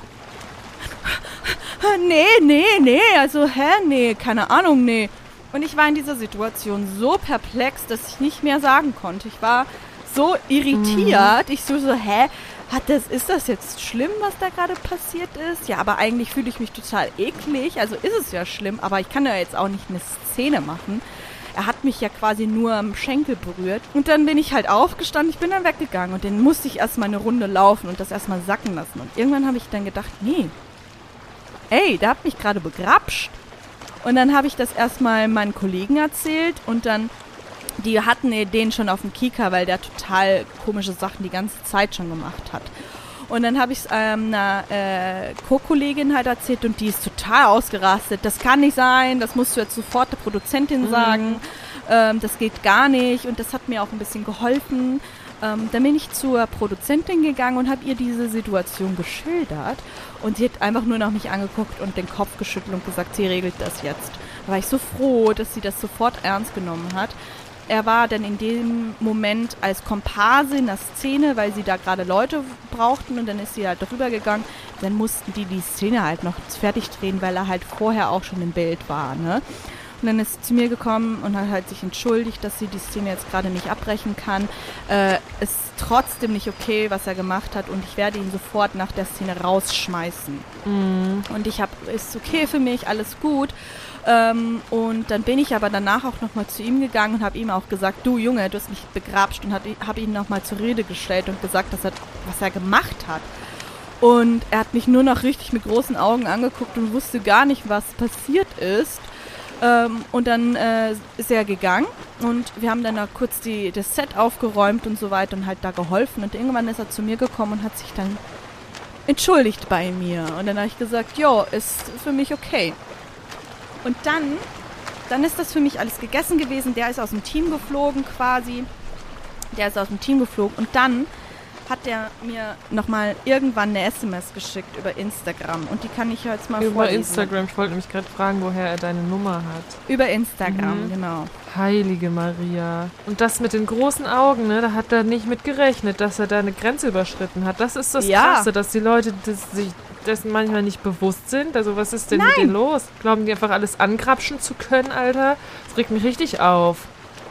Nee, nee, nee, also hä, nee, keine Ahnung, nee. Und ich war in dieser Situation so perplex, dass ich nicht mehr sagen konnte. Ich war so irritiert. Ich so, so, hä, hat das, ist das jetzt schlimm, was da gerade passiert ist? Ja, aber eigentlich fühle ich mich total eklig. Also ist es ja schlimm, aber ich kann ja jetzt auch nicht eine Szene machen. Er hat mich ja quasi nur am Schenkel berührt. Und dann bin ich halt aufgestanden, ich bin dann weggegangen und dann musste ich erstmal eine Runde laufen und das erstmal sacken lassen. Und irgendwann habe ich dann gedacht, nee, ey, der hat mich gerade begrapscht. Und dann habe ich das erstmal meinen Kollegen erzählt und dann, die hatten den schon auf dem Kika, weil der total komische Sachen die ganze Zeit schon gemacht hat. Und dann habe ich es ähm, einer äh, Co-Kollegin halt erzählt und die ist total ausgerastet. Das kann nicht sein, das musst du jetzt sofort der Produzentin sagen. Ähm, das geht gar nicht und das hat mir auch ein bisschen geholfen. Ähm, dann bin ich zur Produzentin gegangen und habe ihr diese Situation geschildert. Und sie hat einfach nur nach mich angeguckt und den Kopf geschüttelt und gesagt, sie regelt das jetzt. Da war ich so froh, dass sie das sofort ernst genommen hat. Er war dann in dem Moment als Komparse in der Szene, weil sie da gerade Leute brauchten und dann ist sie halt drüber gegangen. Dann mussten die die Szene halt noch fertig drehen, weil er halt vorher auch schon im Bild war. Ne? Und dann ist sie zu mir gekommen und hat halt sich entschuldigt, dass sie die Szene jetzt gerade nicht abbrechen kann. Äh, ist trotzdem nicht okay, was er gemacht hat und ich werde ihn sofort nach der Szene rausschmeißen. Und ich habe, ist okay für mich, alles gut. Ähm, und dann bin ich aber danach auch nochmal zu ihm gegangen und habe ihm auch gesagt, du Junge, du hast mich begrapscht und habe ihn nochmal zur Rede gestellt und gesagt, dass er, was er gemacht hat. Und er hat mich nur noch richtig mit großen Augen angeguckt und wusste gar nicht, was passiert ist. Ähm, und dann äh, ist er gegangen und wir haben dann da kurz die, das Set aufgeräumt und so weiter und halt da geholfen. Und irgendwann ist er zu mir gekommen und hat sich dann entschuldigt bei mir. Und dann habe ich gesagt, jo, ist für mich okay. Und dann, dann ist das für mich alles gegessen gewesen. Der ist aus dem Team geflogen quasi. Der ist aus dem Team geflogen. Und dann hat der mir nochmal irgendwann eine SMS geschickt über Instagram. Und die kann ich jetzt mal Über vorlesen. Instagram. Ich wollte nämlich gerade fragen, woher er deine Nummer hat. Über Instagram, Mhm. genau. Heilige Maria. Und das mit den großen Augen, ne? Da hat er nicht mit gerechnet, dass er da eine Grenze überschritten hat. Das ist das Ja. Krasse, dass die Leute das, sich dessen manchmal nicht bewusst sind. Also was ist denn mit denen los? Glauben die einfach alles angrapschen zu können, Alter? Das regt mich richtig auf.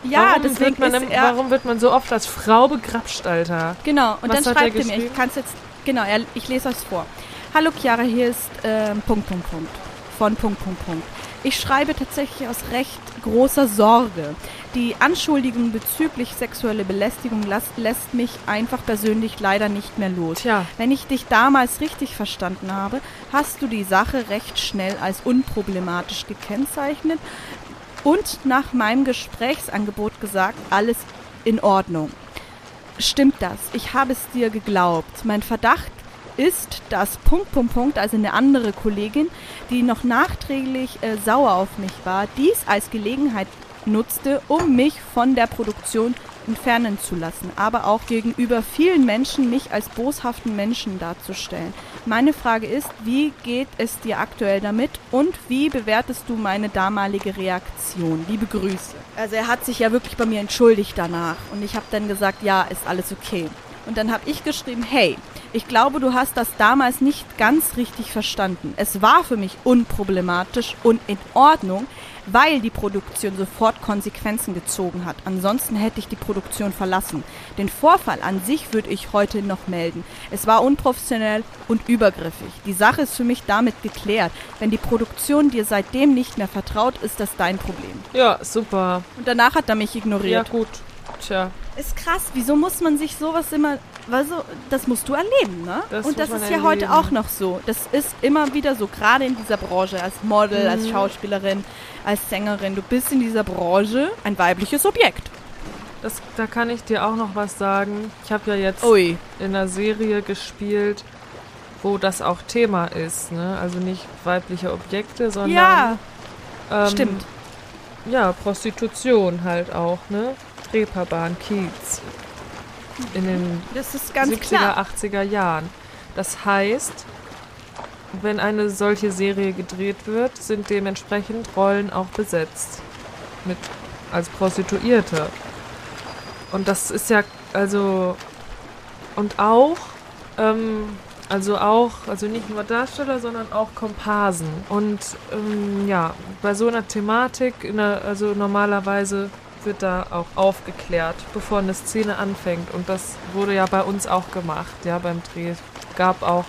Ja, warum deswegen wird man, ist im- er... warum wird man so oft als Frau begrapscht, Alter? Genau, und Was dann hat er schreibt er mir, ich kann es jetzt, genau, er, ich lese euch vor. Hallo Chiara, hier ist ähm, Punkt, Punkt, Punkt. Von Punkt, Punkt, Punkt. Ich schreibe tatsächlich aus recht großer Sorge. Die Anschuldigung bezüglich sexuelle Belästigung lässt mich einfach persönlich leider nicht mehr los. Tja. Wenn ich dich damals richtig verstanden habe, hast du die Sache recht schnell als unproblematisch gekennzeichnet und nach meinem Gesprächsangebot gesagt, alles in Ordnung. Stimmt das? Ich habe es dir geglaubt. Mein Verdacht ist, dass Punkt, Punkt, Punkt, also eine andere Kollegin, die noch nachträglich äh, sauer auf mich war, dies als Gelegenheit nutzte, um mich von der Produktion entfernen zu lassen, aber auch gegenüber vielen Menschen mich als boshaften Menschen darzustellen. Meine Frage ist, wie geht es dir aktuell damit und wie bewertest du meine damalige Reaktion? Liebe Grüße. Also er hat sich ja wirklich bei mir entschuldigt danach und ich habe dann gesagt, ja, ist alles okay. Und dann habe ich geschrieben, hey, Ich glaube, du hast das damals nicht ganz richtig verstanden. Es war für mich unproblematisch und in Ordnung, weil die Produktion sofort Konsequenzen gezogen hat. Ansonsten hätte ich die Produktion verlassen. Den Vorfall an sich würde ich heute noch melden. Es war unprofessionell und übergriffig. Die Sache ist für mich damit geklärt. Wenn die Produktion dir seitdem nicht mehr vertraut, ist das dein Problem. Ja, super. Und danach hat er mich Ja, ignoriert. gut. Tja, Ist krass, wieso muss man sich sowas immer. Also, das musst du erleben, ne? Das Und das ist ja heute erleben. auch noch so. Das ist immer wieder so, gerade in dieser Branche, als Model, Mhm. als Schauspielerin, als Sängerin. Du bist in dieser Branche ein weibliches Objekt. das, da kann ich dir auch noch was sagen. Ich habe ja jetzt Ui. in einer Serie gespielt, wo das auch Thema ist. Ne? Also nicht weibliche Objekte, sondern Ja, ähm, stimmt. Ja, Prostitution halt auch, ne? Reeperbahn, Kiez. In den Das ist ganz 70er, klar. 80er Jahren. Das heißt, wenn eine solche Serie gedreht wird, sind dementsprechend Rollen auch besetzt. Mit als Prostituierte. Und das ist ja, also, und auch, ähm, also auch, also nicht nur Darsteller, sondern auch Komparsen. Und ähm, ja, bei so einer Thematik, der, also normalerweise wird da auch aufgeklärt, bevor eine Szene anfängt. Und das wurde ja bei uns auch gemacht, ja, beim Dreh. Es gab auch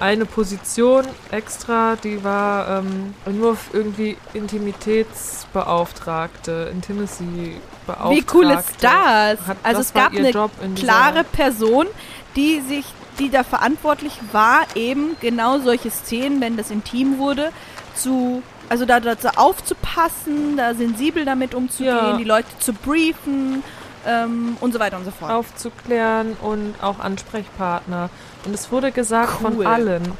eine Position extra, die war ähm, nur irgendwie Intimitätsbeauftragte, Intimacy-Beauftragte. Wie cool ist das? Hat, also das es gab eine klare Person, die sich, die da verantwortlich war, eben genau solche Szenen, wenn das intim wurde, zu, also da, da aufzupassen, da sensibel damit umzugehen, Ja. die Leute zu briefen ähm, und so weiter und so fort. aufzuklären und auch Ansprechpartner. Und es wurde gesagt von Cool. allen,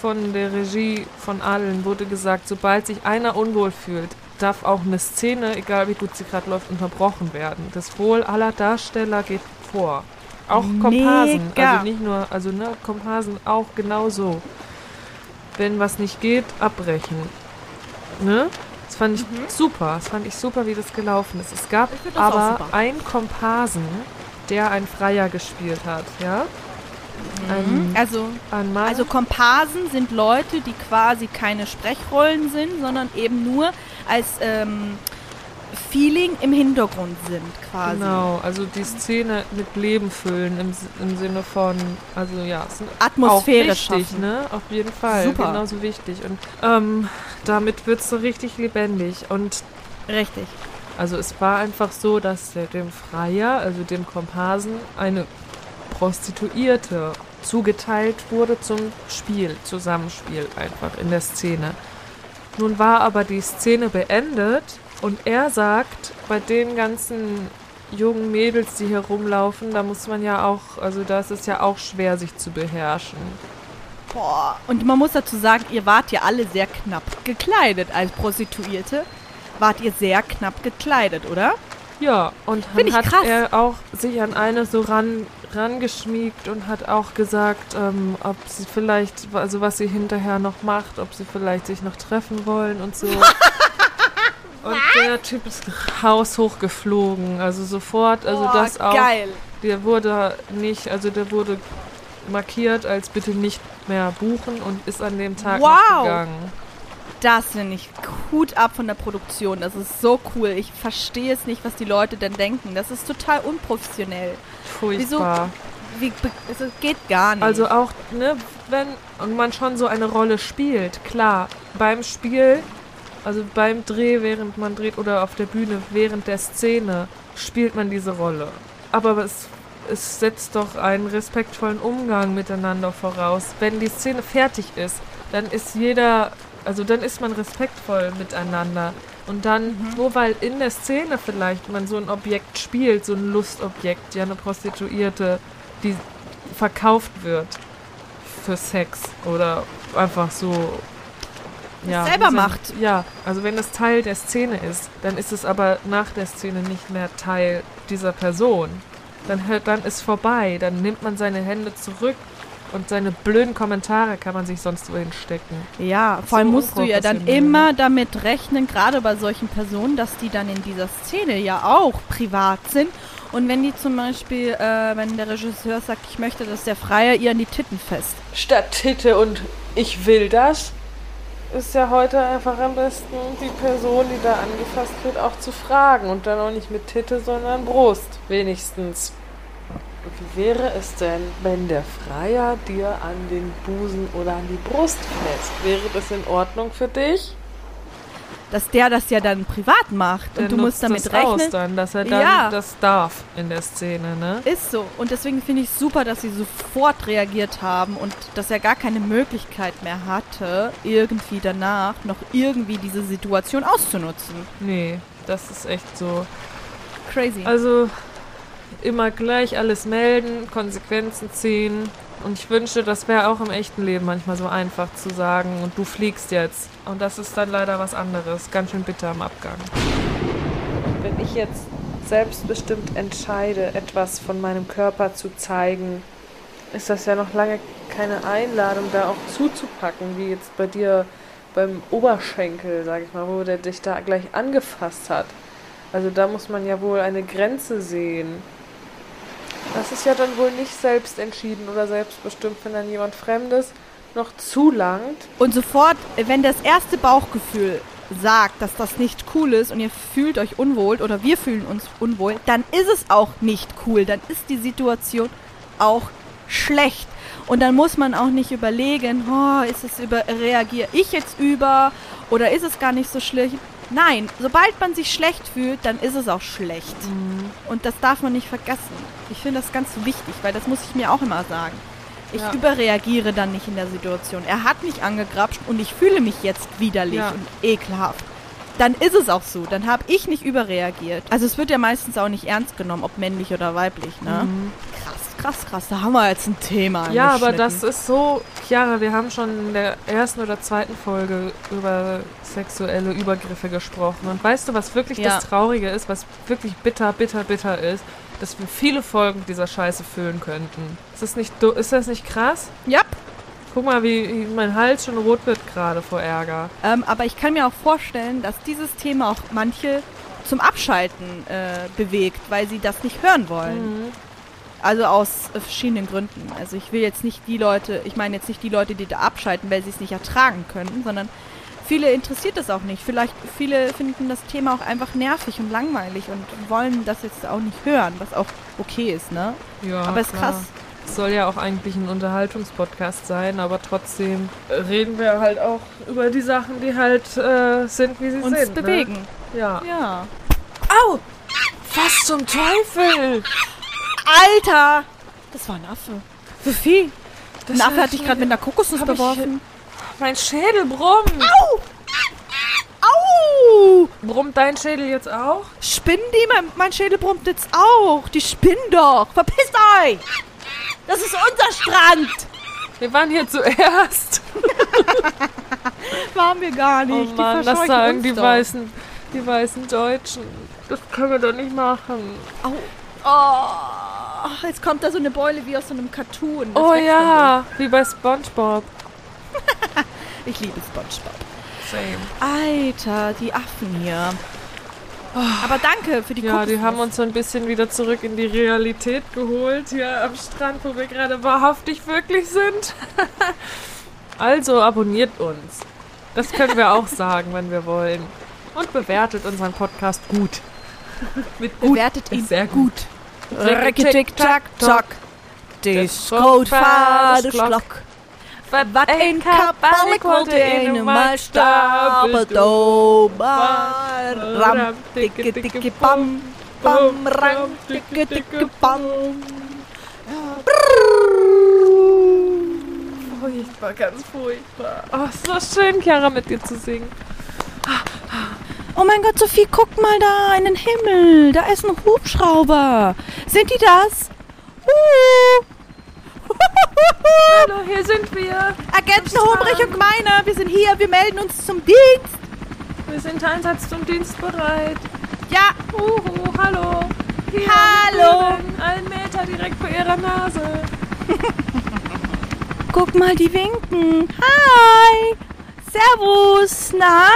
von der Regie, von allen wurde gesagt, sobald sich einer unwohl fühlt, darf auch eine Szene, egal wie gut sie gerade läuft, unterbrochen werden. Das Wohl aller Darsteller geht vor. Auch Komparsen, Mega. also nicht nur, also ne, Komparsen auch genauso. Wenn was nicht geht, abbrechen. Ne? Das fand ich super. Das fand ich super, wie das gelaufen ist. Es gab Mhm. Aber einen Komparsen, der ein Freier gespielt hat, ja? Ein, Also, ein Mann. also Komparsen sind Leute, die quasi keine Sprechrollen sind, sondern eben nur als ähm, Feeling im Hintergrund sind, quasi. Genau, also die Szene mit Leben füllen im, im Sinne von, also ja, es sind Atmosphäre auch wichtig, schaffen. ne? Auf jeden Fall, Super. genauso wichtig. Und ähm, damit wird es so richtig lebendig. Und Richtig. also es war einfach so, dass dem Freier, also dem Komparsen, eine Prostituierte zugeteilt wurde zum Spiel, Zusammenspiel einfach in der Szene. Nun war aber die Szene beendet und er sagt, bei den ganzen jungen Mädels, die hier rumlaufen, da muss man ja auch, also da ist es ja auch schwer, sich zu beherrschen. Boah. Und man muss dazu sagen, ihr wart ja alle sehr knapp gekleidet als Prostituierte. Wart ihr sehr knapp gekleidet, oder? Ja, und dann hat krass. er auch sich an eine so ran, rangeschmiegt und hat auch gesagt, ähm, ob sie vielleicht, also was sie hinterher noch macht, ob sie vielleicht sich noch treffen wollen und so. und der Typ ist haushoch geflogen, also sofort, also Boah, das auch. geil. Der wurde nicht, also der wurde markiert als bitte nicht mehr buchen und ist an dem Tag Wow. gegangen. Das finde ich Hut ab von der Produktion. Das ist so cool. Ich verstehe es nicht, was die Leute denn denken. Das ist total unprofessionell. Furchtbar. Wie, be- also, es geht gar nicht. Also auch, ne, wenn man schon so eine Rolle spielt, klar, beim Spiel, also beim Dreh, während man dreht oder auf der Bühne, während der Szene, spielt man diese Rolle. Aber es, es setzt doch einen respektvollen Umgang miteinander voraus. Wenn die Szene fertig ist, dann ist jeder, also dann ist man respektvoll miteinander. Und dann, nur weil in der Szene vielleicht man so ein Objekt spielt, so ein Lustobjekt, ja, eine Prostituierte, die verkauft wird für Sex oder einfach so. Ja, selber sind- macht. Ja, also wenn es Teil der Szene ist, dann ist es aber nach der Szene nicht mehr Teil dieser Person. Dann hört, dann ist vorbei, dann nimmt man seine Hände zurück Und seine blöden Kommentare kann man sich sonst wohin stecken. Ja, vor allem So musst du ja dann immer damit rechnen, gerade bei solchen Personen, dass die dann in dieser Szene ja auch privat sind. Und wenn die zum Beispiel, äh, wenn der Regisseur sagt, ich möchte, dass der Freier ihr an die Titten fest. Statt Titte und ich will das, ist ja heute einfach am besten die Person, die da angefasst wird, auch zu fragen. Und dann auch nicht mit Titte, sondern Brust, wenigstens. Wie wäre es denn, wenn der Freier dir an den Busen oder an die Brust fest? Wäre das in Ordnung für dich? Dass der das ja dann privat macht. Der und du musst damit das rechnen. Aus dann, dass er dann Ja. das darf in der Szene, ne? Ist so. Und deswegen finde ich super, dass sie sofort reagiert haben und dass er gar keine Möglichkeit mehr hatte, irgendwie danach noch irgendwie diese Situation auszunutzen. Nee, das ist echt so. Crazy. Also immer gleich alles melden, Konsequenzen ziehen. Und ich wünschte, das wäre auch im echten Leben manchmal so einfach zu sagen und du fliegst jetzt. Und das ist dann leider was anderes. Ganz schön bitter am Abgang. Wenn ich jetzt selbstbestimmt entscheide, etwas von meinem Körper zu zeigen, ist das ja noch lange keine Einladung, da auch zuzupacken, wie jetzt bei dir beim Oberschenkel, sag ich mal, wo der dich da gleich angefasst hat. Also da muss man ja wohl eine Grenze sehen. Das ist ja dann wohl nicht selbst entschieden oder selbstbestimmt, wenn dann jemand Fremdes noch zulangt. Und sofort, wenn das erste Bauchgefühl sagt, dass das nicht cool ist und ihr fühlt euch unwohl oder wir fühlen uns unwohl, dann ist es auch nicht cool. Dann ist die Situation auch schlecht. Und dann muss man auch nicht überlegen, oh, ist es über, reagiere ich jetzt über oder ist es gar nicht so schlimm. Nein, sobald man sich schlecht fühlt, dann ist es auch schlecht. Und das darf man nicht vergessen. Ich finde das ganz wichtig, weil das muss ich mir auch immer sagen. Ich Ja. überreagiere dann nicht in der Situation. Er hat mich angegrapscht und ich fühle mich jetzt widerlich Ja. und ekelhaft. Dann ist es auch so. Dann habe ich nicht überreagiert. Also es wird ja meistens auch nicht ernst genommen, ob männlich oder weiblich, ne? Krass, krass, krass. Da haben wir jetzt ein Thema. Mhm. Ja, aber das ist so. Chiara, wir haben schon in der ersten oder zweiten Folge über sexuelle Übergriffe gesprochen. Und weißt du, was wirklich Ja. das Traurige ist, was wirklich bitter, bitter, bitter ist? Dass wir viele Folgen dieser Scheiße füllen könnten. Ist das nicht, ist das nicht krass? Ja, Guck mal, wie mein Hals schon rot wird gerade vor Ärger. ähm, aber ich kann mir auch vorstellen, dass dieses Thema auch manche zum Abschalten äh, bewegt, weil sie das nicht hören wollen. Mhm. Also aus äh, verschiedenen Gründen. Also ich will jetzt nicht die Leute, ich meine jetzt nicht die Leute, die da abschalten, weil sie es nicht ertragen können, sondern viele interessiert es auch nicht. Vielleicht viele finden das Thema auch einfach nervig und langweilig und wollen das jetzt auch nicht hören, was auch okay ist, ne? Ja, Aber ist klar. krass. Soll ja auch eigentlich ein Unterhaltungspodcast sein, aber trotzdem reden wir halt auch über die Sachen, die halt äh, sind, wie sie Uns sind. bewegen. Ne? Ja. Ja. Au! Was zum Teufel? Alter! Das war ein Affe. Sophie, ein Affe hat dich gerade mit einer Kokosnuss beworfen. Mein Schädel brummt. Au! Brummt dein Schädel jetzt auch? Spinnen die? Mein, mein Schädel brummt jetzt auch. Die spinnen doch. Verpisst euch! Das ist unser Strand! Wir waren hier zuerst. Waren wir gar Oh nicht. Mann, die das verscheuchen sagen die doch. weißen, die weißen Deutschen. Das können wir doch nicht machen. Au. Oh, jetzt kommt da so eine Beule wie aus so einem Cartoon. Das oh ja, wie bei SpongeBob. Ich liebe Spongebob. Same. Alter, die Affen hier. Aber danke für die Ja, die haben uns so ein bisschen wieder zurück in die Realität geholt hier am Strand, wo wir gerade wahrhaftig wirklich sind. also abonniert uns. Das können wir auch sagen, wenn wir wollen. Und bewertet unseren Podcast gut. Mit gut Bewertet ihn sehr gut. Tick-Tick-Tack-Tack. Disco-Faderslock. Wat een kabbalik wollte een mal stapelt ober. Ram, dicke, dicke, bam, bam, ram, dicke, dicke, bam. Furchtbar, ganz furchtbar. Oh, so schön, Chiara, mit dir zu singen. Oh mein Gott, Sophie, guck mal da in den Himmel. Da ist ein Hubschrauber. Sind die das? Uh. Hallo, hier sind wir. Agenten Hubrich und Meiner, wir sind hier. Wir melden uns zum Dienst. Wir sind Einsatz zum Dienst bereit. Ja, Uhu, hallo. Hier, Hallo. Ein Meter direkt vor ihrer Nase. guck mal, die winken. Hi. Servus. Na?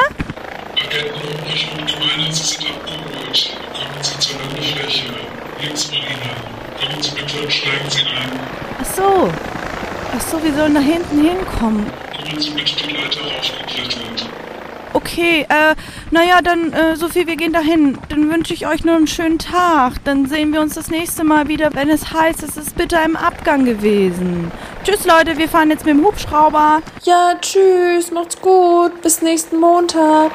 Agenten Ulrich und Gemeinde, Sie sind abgeholt. Kommen Sie zur Landefläche. Links von Sie bitte und steigen Sie ein. Ach so. Ach so, wir sollen da hinten hinkommen. Kommen Sie bitte die Leiter raufgeklettert. Okay, äh, naja, dann, äh, Sophie, wir gehen dahin. Dann wünsche ich euch nur einen schönen Tag. Dann sehen wir uns das nächste Mal wieder, wenn es heißt, es ist bitte im Abgang gewesen. Tschüss, Leute, wir fahren jetzt mit dem Hubschrauber. Ja, tschüss, macht's gut. Bis nächsten Montag.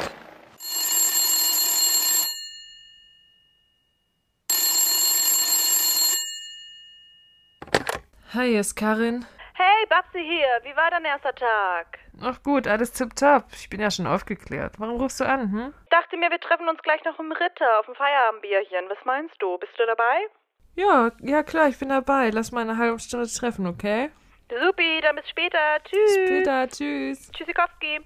Hi, hier ist Karin. Hey, Babsi hier. Wie war dein erster Tag? Ach gut, alles tipptopp. Ich bin ja schon aufgeklärt. Warum rufst du an, hm? Ich dachte mir, wir treffen uns gleich noch im Ritter auf dem Feierabendbierchen. Was meinst du? Bist du dabei? Ja, ja klar, ich bin dabei. Lass mal eine halbe Stunde treffen, okay? Supi, dann bis später. Tschüss. Bis später, tschüss. Tschüssikowski.